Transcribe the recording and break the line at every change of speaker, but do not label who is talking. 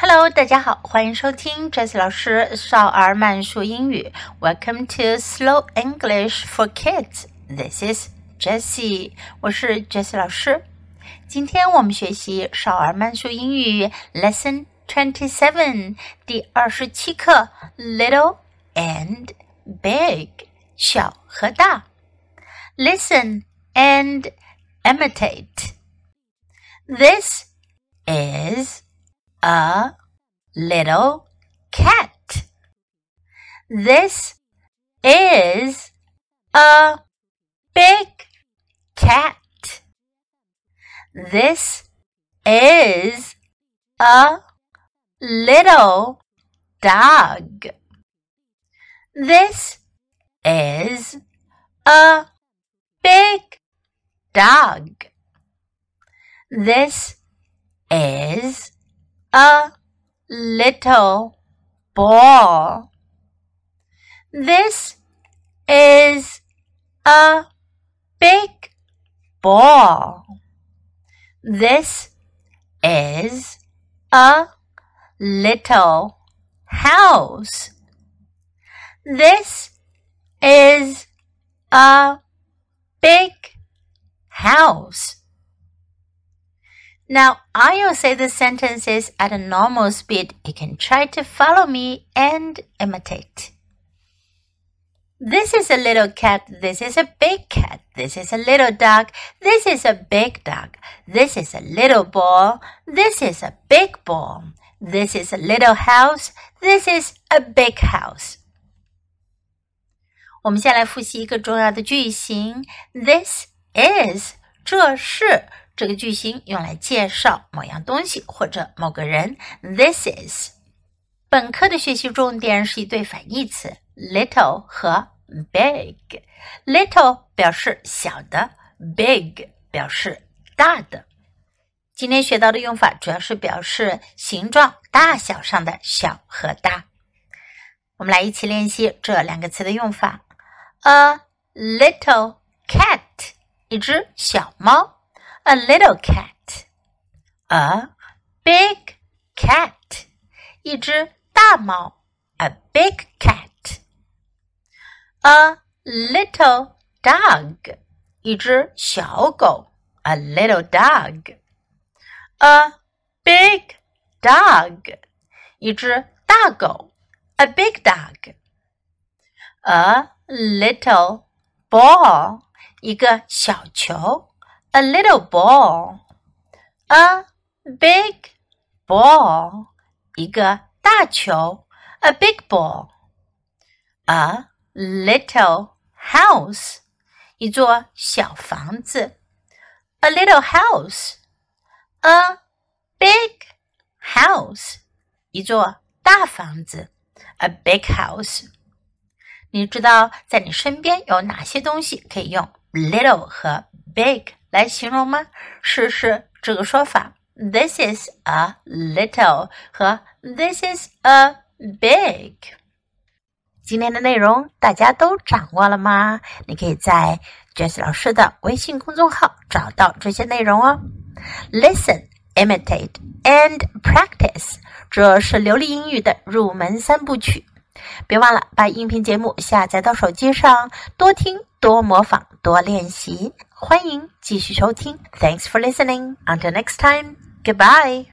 Hello，大家好，欢迎收听 Jessie 老师少儿慢速英语。Welcome to Slow English for Kids. This is Jessie，我是 Jessie 老师。今天我们学习少儿慢速英语 Lesson Twenty Seven 第二十七课 Little and Big 小和大。Listen and imitate. This is a little cat. This is a big cat. This is a little dog. This is a big dog. This is a little ball. This is a big ball. This is a little house. This is a big house. Now, I will say the sentences at a normal speed. You can try to follow me and imitate. This is a little cat. This is a big cat. This is a little dog. This is a big dog. This is a little ball. This is a big ball. This is a little house. This is a big house. 我们先来复习一个重要的句型。This is 这是 这个句型用来介绍某样东西或者某个人。This is 本课的学习重点是一对反义词 little 和 big。little 表示小的，big 表示大的。今天学到的用法主要是表示形状、大小上的小和大。我们来一起练习这两个词的用法。A little cat，一只小猫。A little cat. A big cat. 一只大猫。A big cat. A little dog. 一只小狗。A little dog. A big dog. 一只大狗。A big dog. A little ball. 一个小球。 a little ball, a big ball, 一个大球，a big ball, a little house, 一座小房子，a little house, a big house, 一座大房子，a big house。你知道在你身边有哪些东西可以用 little 和 big？ 来形容吗？试试这个说法：This is a little 和 This is a big。今天的内容大家都掌握了吗？你可以在 Jess 老师的微信公众号找到这些内容哦。Listen, imitate and practice，这是流利英语的入门三部曲。别忘了把音频节目下载到手机上，多听、多模仿、多练习。欢迎继续收听。Thanks for listening. Until next time. Goodbye.